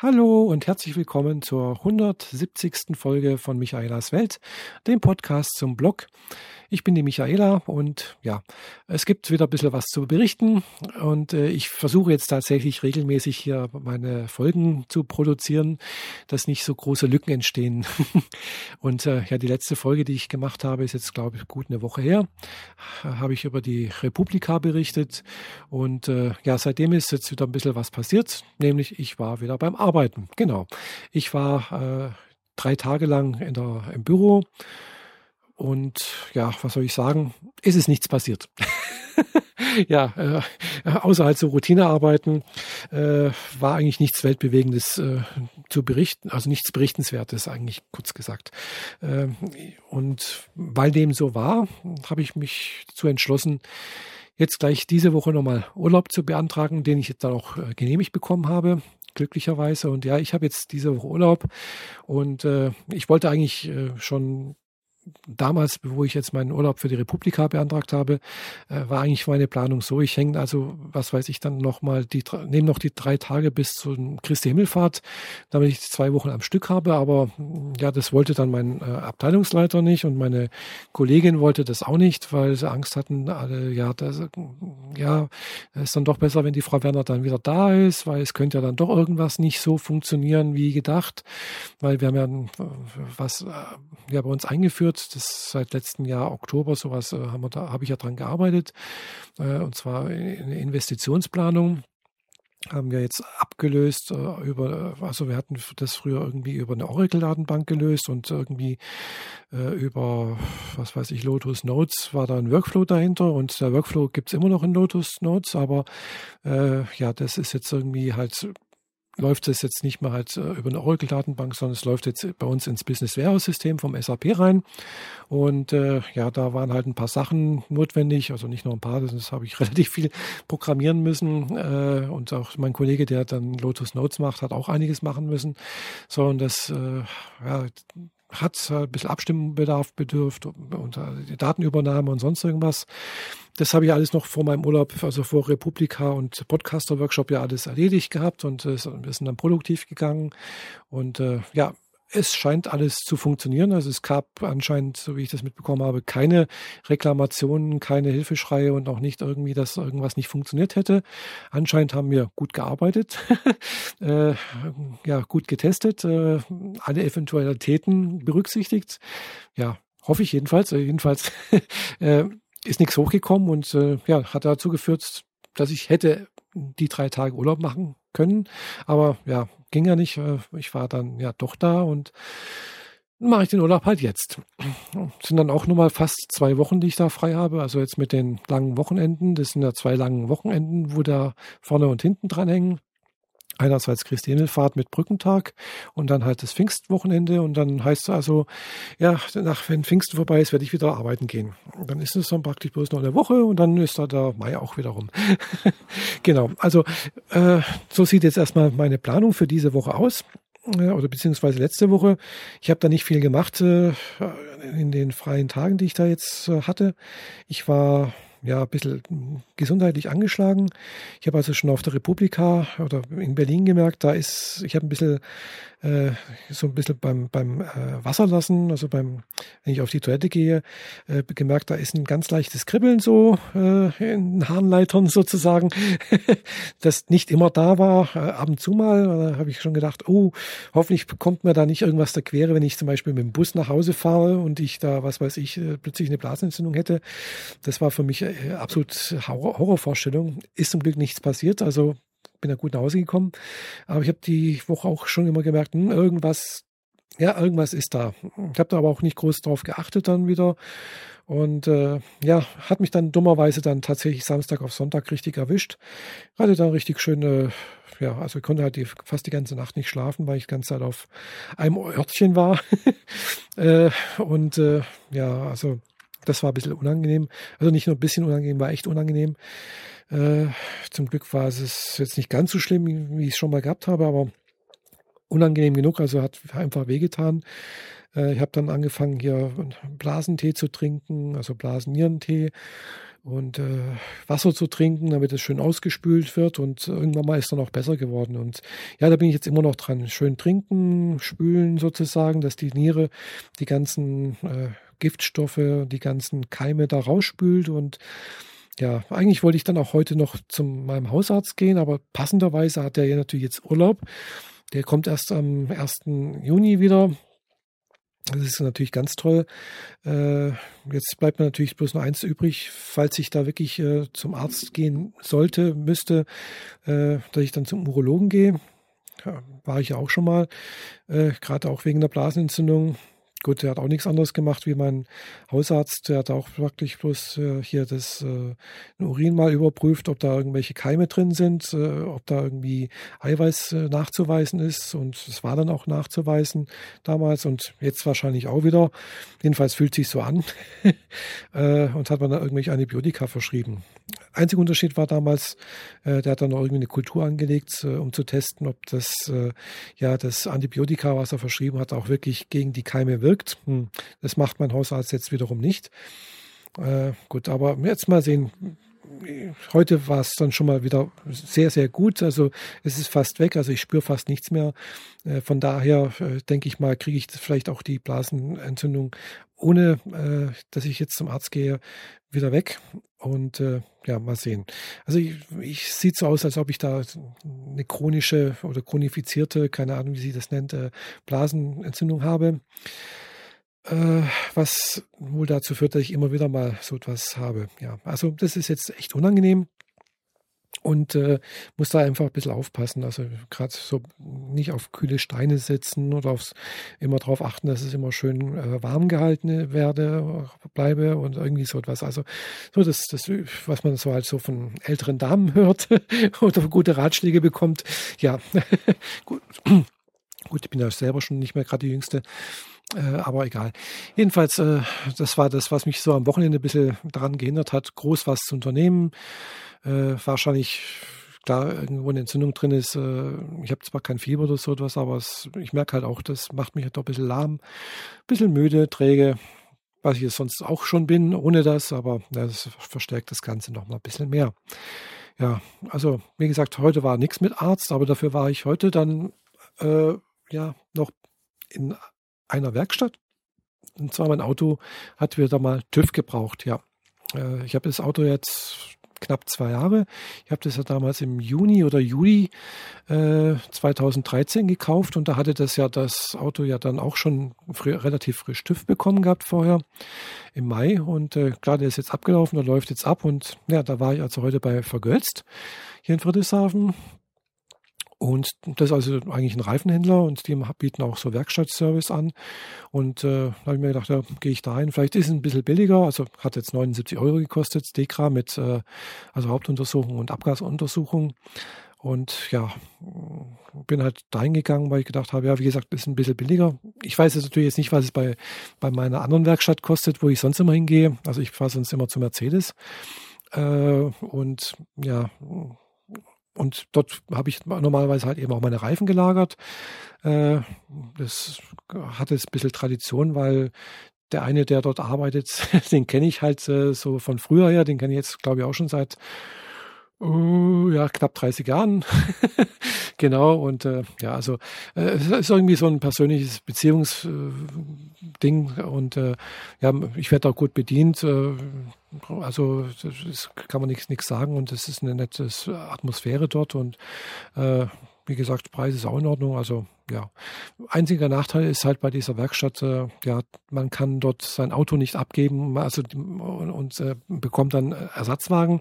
Hallo und herzlich willkommen zur 170. Folge von Michaelas Welt, dem Podcast zum Blog. Ich bin die Michaela und ja, es gibt wieder ein bisschen was zu berichten und äh, ich versuche jetzt tatsächlich regelmäßig hier meine Folgen zu produzieren, dass nicht so große Lücken entstehen. und äh, ja, die letzte Folge, die ich gemacht habe, ist jetzt, glaube ich, gut eine Woche her. Habe ich über die Republika berichtet und äh, ja, seitdem ist jetzt wieder ein bisschen was passiert, nämlich ich war wieder beim Arbeiten. Genau. Ich war äh, drei Tage lang in der, im Büro und ja, was soll ich sagen? Es ist nichts passiert. ja, äh, außer halt so Routinearbeiten äh, war eigentlich nichts Weltbewegendes äh, zu berichten, also nichts Berichtenswertes eigentlich kurz gesagt. Äh, und weil dem so war, habe ich mich dazu entschlossen, jetzt gleich diese Woche nochmal Urlaub zu beantragen, den ich jetzt dann auch äh, genehmigt bekommen habe glücklicherweise. Und ja, ich habe jetzt diese Woche Urlaub und äh, ich wollte eigentlich äh, schon damals, wo ich jetzt meinen Urlaub für die Republika beantragt habe, äh, war eigentlich meine Planung so. Ich hänge also, was weiß ich, dann nochmal die, nehme noch die drei Tage bis zur Christi Himmelfahrt, damit ich zwei Wochen am Stück habe. Aber ja, das wollte dann mein äh, Abteilungsleiter nicht und meine Kollegin wollte das auch nicht, weil sie Angst hatten, alle, ja, das, ja, es ist dann doch besser, wenn die Frau Werner dann wieder da ist, weil es könnte ja dann doch irgendwas nicht so funktionieren wie gedacht, weil wir haben ja was äh, ja bei uns eingeführt, das seit letztem Jahr Oktober sowas äh, haben wir da habe ich ja dran gearbeitet. Äh, und zwar eine Investitionsplanung haben wir jetzt abgelöst äh, über, also wir hatten das früher irgendwie über eine Oracle-Datenbank gelöst und irgendwie äh, über, was weiß ich, Lotus Notes war da ein Workflow dahinter und der Workflow gibt es immer noch in Lotus Notes, aber äh, ja, das ist jetzt irgendwie halt läuft es jetzt nicht mehr halt äh, über eine Oracle-Datenbank, sondern es läuft jetzt bei uns ins Business Warehouse-System vom SAP rein. Und äh, ja, da waren halt ein paar Sachen notwendig, also nicht nur ein paar, das habe ich relativ viel programmieren müssen. Äh, und auch mein Kollege, der dann Lotus Notes macht, hat auch einiges machen müssen. So, und das äh, ja, hat ein bisschen Abstimmbedarf bedürft und Datenübernahme und sonst irgendwas. Das habe ich alles noch vor meinem Urlaub, also vor Republika und Podcaster-Workshop ja alles erledigt gehabt und wir sind dann produktiv gegangen. Und äh, ja, es scheint alles zu funktionieren. Also es gab anscheinend, so wie ich das mitbekommen habe, keine Reklamationen, keine Hilfeschreie und auch nicht irgendwie, dass irgendwas nicht funktioniert hätte. Anscheinend haben wir gut gearbeitet, äh, ja, gut getestet, äh, alle Eventualitäten berücksichtigt. Ja, hoffe ich jedenfalls. Äh, jedenfalls äh, ist nichts hochgekommen und äh, ja, hat dazu geführt, dass ich hätte die drei Tage Urlaub machen können. Aber ja, ging ja nicht. Äh, ich war dann ja doch da und mache ich den Urlaub halt jetzt. Das sind dann auch nochmal fast zwei Wochen, die ich da frei habe. Also jetzt mit den langen Wochenenden. Das sind ja zwei langen Wochenenden, wo da vorne und hinten dran hängen einerseits Christi Himmelfahrt mit Brückentag und dann halt das Pfingstwochenende und dann heißt es also, ja, nach, wenn Pfingsten vorbei ist, werde ich wieder arbeiten gehen. Und dann ist es dann praktisch bloß noch eine Woche und dann ist da der Mai auch wieder rum. genau, also äh, so sieht jetzt erstmal meine Planung für diese Woche aus äh, oder beziehungsweise letzte Woche. Ich habe da nicht viel gemacht äh, in den freien Tagen, die ich da jetzt äh, hatte. Ich war ja, ein bisschen gesundheitlich angeschlagen. Ich habe also schon auf der Republika oder in Berlin gemerkt, da ist, ich habe ein bisschen äh, so ein bisschen beim, beim äh, Wasserlassen, also beim, wenn ich auf die Toilette gehe, äh, gemerkt, da ist ein ganz leichtes Kribbeln so äh, in den Harnleitern sozusagen, das nicht immer da war, äh, ab und zu mal. Da habe ich schon gedacht, oh, hoffentlich kommt mir da nicht irgendwas der Quere, wenn ich zum Beispiel mit dem Bus nach Hause fahre und ich da, was weiß ich, äh, plötzlich eine Blasenentzündung hätte. Das war für mich äh, absolut Horrorvorstellung. Ist zum Glück nichts passiert, also bin da gut nach Hause gekommen. Aber ich habe die Woche auch schon immer gemerkt, hm, irgendwas, ja, irgendwas ist da. Ich habe da aber auch nicht groß drauf geachtet dann wieder. Und äh, ja, hat mich dann dummerweise dann tatsächlich Samstag auf Sonntag richtig erwischt. Hatte dann richtig schöne, ja, also ich konnte halt die, fast die ganze Nacht nicht schlafen, weil ich die ganze Zeit auf einem Örtchen war. äh, und äh, ja, also das war ein bisschen unangenehm. Also nicht nur ein bisschen unangenehm, war echt unangenehm. Äh, zum Glück war es jetzt nicht ganz so schlimm, wie ich es schon mal gehabt habe, aber unangenehm genug, also hat einfach wehgetan. Äh, ich habe dann angefangen, hier Blasentee zu trinken, also Blasennierentee. und äh, Wasser zu trinken, damit es schön ausgespült wird und irgendwann mal ist dann auch besser geworden. Und ja, da bin ich jetzt immer noch dran. Schön trinken, spülen sozusagen, dass die Niere die ganzen äh, Giftstoffe, die ganzen Keime da rausspült und ja, eigentlich wollte ich dann auch heute noch zu meinem Hausarzt gehen, aber passenderweise hat er ja natürlich jetzt Urlaub. Der kommt erst am 1. Juni wieder. Das ist natürlich ganz toll. Äh, jetzt bleibt mir natürlich bloß noch eins übrig, falls ich da wirklich äh, zum Arzt gehen sollte, müsste, äh, dass ich dann zum Urologen gehe. Ja, war ich ja auch schon mal, gerade auch wegen der Blasenentzündung. Gut, der hat auch nichts anderes gemacht wie mein Hausarzt. Der hat auch wirklich bloß äh, hier das äh, Urin mal überprüft, ob da irgendwelche Keime drin sind, äh, ob da irgendwie Eiweiß äh, nachzuweisen ist. Und es war dann auch nachzuweisen damals und jetzt wahrscheinlich auch wieder. Jedenfalls fühlt sich so an äh, und hat man dann irgendwelche Antibiotika verschrieben. Einziger Unterschied war damals, äh, der hat dann noch irgendwie eine Kultur angelegt, äh, um zu testen, ob das äh, ja das Antibiotika, was er verschrieben hat, auch wirklich gegen die Keime wirkt. Hm, das macht mein Hausarzt jetzt wiederum nicht. Äh, gut, aber jetzt mal sehen. Heute war es dann schon mal wieder sehr, sehr gut. Also es ist fast weg. Also ich spüre fast nichts mehr. Äh, von daher äh, denke ich mal, kriege ich vielleicht auch die Blasenentzündung, ohne dass ich jetzt zum Arzt gehe, wieder weg. Und äh, ja, mal sehen. Also ich, ich sieht so aus, als ob ich da eine chronische oder chronifizierte, keine Ahnung, wie sie das nennt, äh, Blasenentzündung habe. Äh, was wohl dazu führt, dass ich immer wieder mal so etwas habe. Ja, also das ist jetzt echt unangenehm und äh, muss da einfach ein bisschen aufpassen. Also gerade so nicht auf kühle Steine setzen oder aufs, immer darauf achten, dass es immer schön äh, warm gehalten werde, bleibe und irgendwie so etwas. Also so das, das, was man so halt so von älteren Damen hört oder gute Ratschläge bekommt. Ja, gut. Gut, ich bin ja selber schon nicht mehr gerade die Jüngste. Äh, aber egal. Jedenfalls, äh, das war das, was mich so am Wochenende ein bisschen daran gehindert hat, groß was zu unternehmen. Äh, wahrscheinlich, klar, irgendwo eine Entzündung drin ist. Äh, ich habe zwar kein Fieber oder so etwas, aber es, ich merke halt auch, das macht mich halt doch ein bisschen lahm, ein bisschen müde, träge, was ich jetzt sonst auch schon bin, ohne das, aber das verstärkt das Ganze noch mal ein bisschen mehr. Ja, also wie gesagt, heute war nichts mit Arzt, aber dafür war ich heute dann äh, ja noch in einer Werkstatt. Und zwar mein Auto hat wieder mal TÜV gebraucht, ja. Äh, ich habe das Auto jetzt knapp zwei Jahre. Ich habe das ja damals im Juni oder Juli äh, 2013 gekauft und da hatte das ja das Auto ja dann auch schon früh, relativ frisch TÜV bekommen gehabt vorher im Mai und äh, klar, der ist jetzt abgelaufen, der läuft jetzt ab und ja, da war ich also heute bei Vergölzt hier in Friedrichshafen. Und das ist also eigentlich ein Reifenhändler und die bieten auch so Werkstattservice an. Und äh, da habe ich mir gedacht, ja, gehe ich da hin. Vielleicht ist es ein bisschen billiger, also hat jetzt 79 Euro gekostet, Dekra mit äh, also Hauptuntersuchung und Abgasuntersuchung. Und ja, bin halt dahin gegangen, weil ich gedacht habe, ja, wie gesagt, ist ein bisschen billiger. Ich weiß jetzt natürlich jetzt nicht, was es bei, bei meiner anderen Werkstatt kostet, wo ich sonst immer hingehe. Also ich fahre sonst immer zu Mercedes. Äh, und ja, und dort habe ich normalerweise halt eben auch meine Reifen gelagert. Äh, das hat jetzt ein bisschen Tradition, weil der eine, der dort arbeitet, den kenne ich halt äh, so von früher her, den kenne ich jetzt, glaube ich, auch schon seit uh, ja, knapp 30 Jahren. genau, und äh, ja, also äh, es ist irgendwie so ein persönliches Beziehungsding und äh, ja, ich werde auch gut bedient. Äh, also das kann man nichts sagen und es ist eine nette Atmosphäre dort und äh, wie gesagt, Preis ist auch in Ordnung. Also ja, einziger Nachteil ist halt bei dieser Werkstatt, äh, ja, man kann dort sein Auto nicht abgeben, also und, und äh, bekommt dann Ersatzwagen.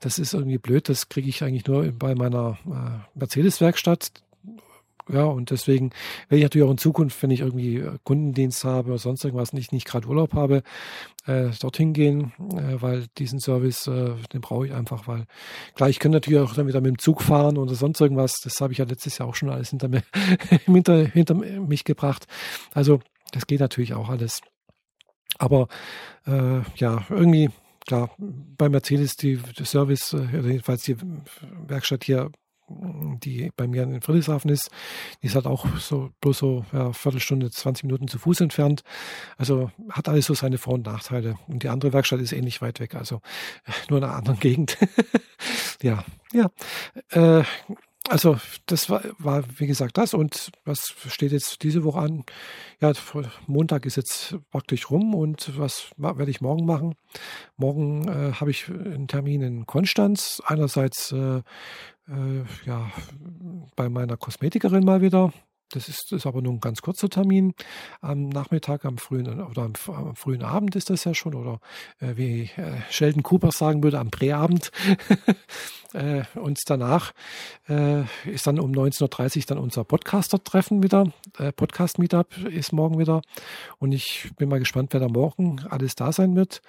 Das ist irgendwie blöd. Das kriege ich eigentlich nur bei meiner äh, Mercedes-Werkstatt ja, und deswegen werde ich natürlich auch in Zukunft, wenn ich irgendwie äh, Kundendienst habe oder sonst irgendwas, nicht, nicht gerade Urlaub habe, äh, dorthin gehen, äh, weil diesen Service, äh, den brauche ich einfach, weil klar, ich kann natürlich auch dann wieder mit dem Zug fahren oder sonst irgendwas. Das habe ich ja letztes Jahr auch schon alles hinter, mir, hinter, hinter mich gebracht. Also das geht natürlich auch alles. Aber äh, ja, irgendwie, klar, bei Mercedes die, der Service, äh, jedenfalls die Werkstatt hier die bei mir in Friedrichshafen ist. Die ist halt auch so bloß so ja, Viertelstunde, 20 Minuten zu Fuß entfernt. Also hat alles so seine Vor- und Nachteile. Und die andere Werkstatt ist ähnlich weit weg, also nur in einer anderen Gegend. ja, ja. Äh, also das war, war, wie gesagt, das. Und was steht jetzt diese Woche an? Ja, Montag ist jetzt praktisch rum und was werde ich morgen machen? Morgen äh, habe ich einen Termin in Konstanz. Einerseits äh, äh, ja, bei meiner Kosmetikerin mal wieder. Das ist, ist aber nur ein ganz kurzer Termin. Am Nachmittag, am frühen oder am, am frühen Abend ist das ja schon, oder äh, wie äh, Sheldon Cooper sagen würde, am Präabend. äh, und danach äh, ist dann um 19.30 Uhr dann unser Podcaster-Treffen wieder. Äh, Podcast-Meetup ist morgen wieder. Und ich bin mal gespannt, wer da morgen alles da sein wird.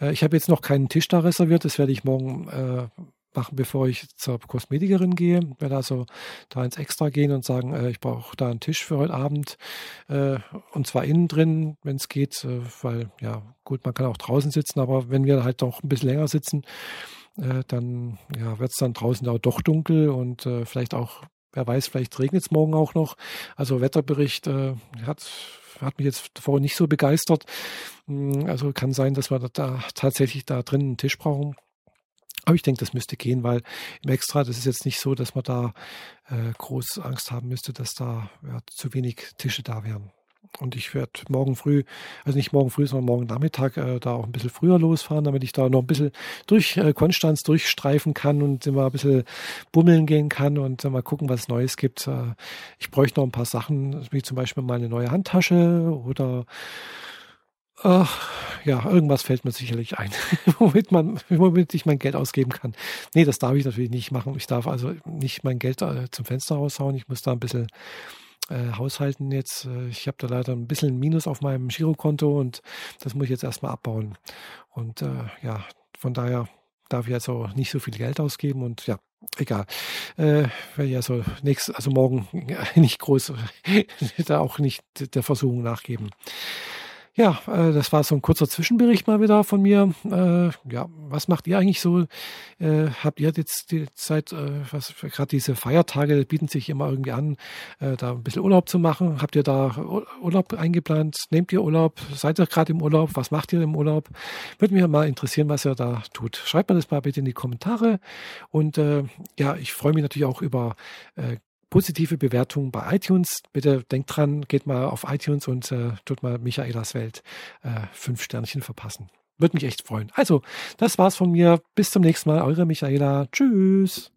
Äh, ich habe jetzt noch keinen Tisch da reserviert. Das werde ich morgen machen, bevor ich zur Kosmetikerin gehe. Werde also da ins Extra gehen und sagen, äh, ich brauche da einen Tisch für heute Abend. Äh, und zwar innen drin, wenn es geht, äh, weil ja gut, man kann auch draußen sitzen, aber wenn wir halt doch ein bisschen länger sitzen, äh, dann ja, wird es dann draußen auch doch dunkel und äh, vielleicht auch, wer weiß, vielleicht regnet es morgen auch noch. Also Wetterbericht äh, hat hat mich jetzt vorher nicht so begeistert. Hm, also kann sein, dass wir da tatsächlich da drin einen Tisch brauchen. Aber ich denke, das müsste gehen, weil im Extra, das ist jetzt nicht so, dass man da äh, groß Angst haben müsste, dass da ja, zu wenig Tische da wären. Und ich werde morgen früh, also nicht morgen früh, sondern morgen Nachmittag äh, da auch ein bisschen früher losfahren, damit ich da noch ein bisschen durch äh, Konstanz durchstreifen kann und immer ein bisschen bummeln gehen kann und äh, mal gucken, was es Neues gibt. Äh, ich bräuchte noch ein paar Sachen, wie zum Beispiel mal eine neue Handtasche oder Ach, ja, irgendwas fällt mir sicherlich ein, womit man, womit ich mein Geld ausgeben kann. Nee, das darf ich natürlich nicht machen. Ich darf also nicht mein Geld äh, zum Fenster raushauen. Ich muss da ein bisschen äh, haushalten jetzt. Ich habe da leider ein bisschen Minus auf meinem Girokonto und das muss ich jetzt erstmal abbauen. Und äh, ja, von daher darf ich also nicht so viel Geld ausgeben und ja, egal. Äh, werde ich also nächst, also morgen nicht groß, da auch nicht der Versuchung nachgeben. Ja, äh, das war so ein kurzer Zwischenbericht mal wieder von mir. Äh, ja, was macht ihr eigentlich so? Äh, habt ihr jetzt die Zeit, äh, was gerade diese Feiertage bieten sich immer irgendwie an, äh, da ein bisschen Urlaub zu machen? Habt ihr da Urlaub eingeplant? Nehmt ihr Urlaub? Seid ihr gerade im Urlaub? Was macht ihr im Urlaub? Würde mich mal interessieren, was ihr da tut. Schreibt mir das mal bitte in die Kommentare. Und äh, ja, ich freue mich natürlich auch über positive Bewertung bei iTunes. Bitte denkt dran, geht mal auf iTunes und äh, tut mal Michaelas Welt äh, fünf Sternchen verpassen. Würde mich echt freuen. Also, das war's von mir. Bis zum nächsten Mal. Eure Michaela. Tschüss.